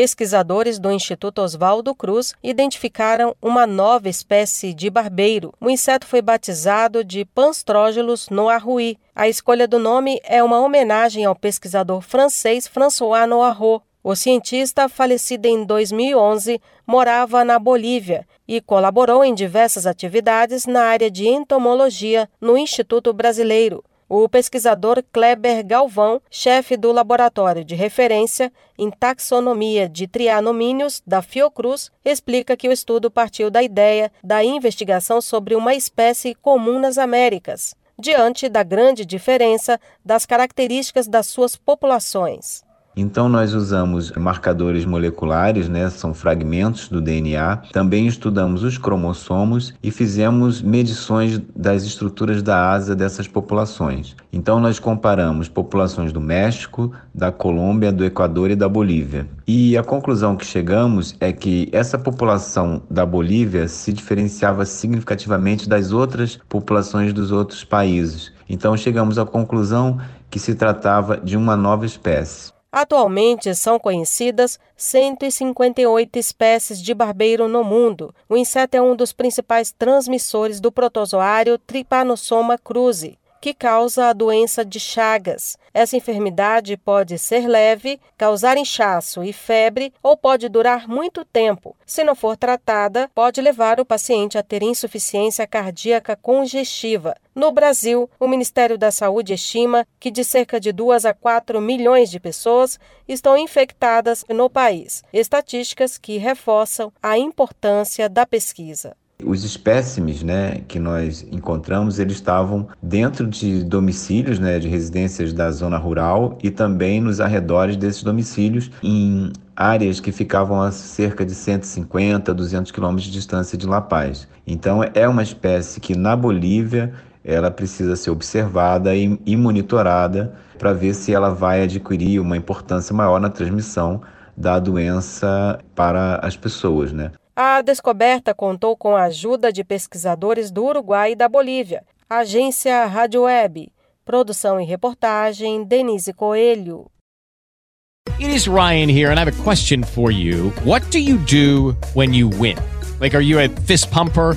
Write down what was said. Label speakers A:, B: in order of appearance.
A: Pesquisadores do Instituto Oswaldo Cruz identificaram uma nova espécie de barbeiro. O inseto foi batizado de Panstrógelos noirui. A escolha do nome é uma homenagem ao pesquisador francês François Noirot. O cientista, falecido em 2011, morava na Bolívia e colaborou em diversas atividades na área de entomologia no Instituto Brasileiro. O pesquisador Kleber Galvão, chefe do laboratório de referência em taxonomia de trianomíneos da Fiocruz, explica que o estudo partiu da ideia da investigação sobre uma espécie comum nas Américas, diante da grande diferença das características das suas populações.
B: Então nós usamos marcadores moleculares, né, são fragmentos do DNA. Também estudamos os cromossomos e fizemos medições das estruturas da asa dessas populações. Então nós comparamos populações do México, da Colômbia, do Equador e da Bolívia. E a conclusão que chegamos é que essa população da Bolívia se diferenciava significativamente das outras populações dos outros países. Então chegamos à conclusão que se tratava de uma nova espécie.
A: Atualmente são conhecidas 158 espécies de barbeiro no mundo. O inseto é um dos principais transmissores do protozoário Trypanosoma cruzi que causa a doença de Chagas. Essa enfermidade pode ser leve, causar inchaço e febre ou pode durar muito tempo. Se não for tratada, pode levar o paciente a ter insuficiência cardíaca congestiva. No Brasil, o Ministério da Saúde estima que de cerca de 2 a 4 milhões de pessoas estão infectadas no país. Estatísticas que reforçam a importância da pesquisa.
B: Os espécimes né, que nós encontramos, eles estavam dentro de domicílios, né, de residências da zona rural e também nos arredores desses domicílios, em áreas que ficavam a cerca de 150, 200 quilômetros de distância de La Paz. Então, é uma espécie que na Bolívia ela precisa ser observada e, e monitorada para ver se ela vai adquirir uma importância maior na transmissão da doença para as pessoas, né?
A: A descoberta contou com a ajuda de pesquisadores do Uruguai e da Bolívia. Agência Rádio Web. Produção e reportagem Denise Coelho.
C: It is Ryan here and I have a question for you. What do you do when you win? Like are you a fist pumper?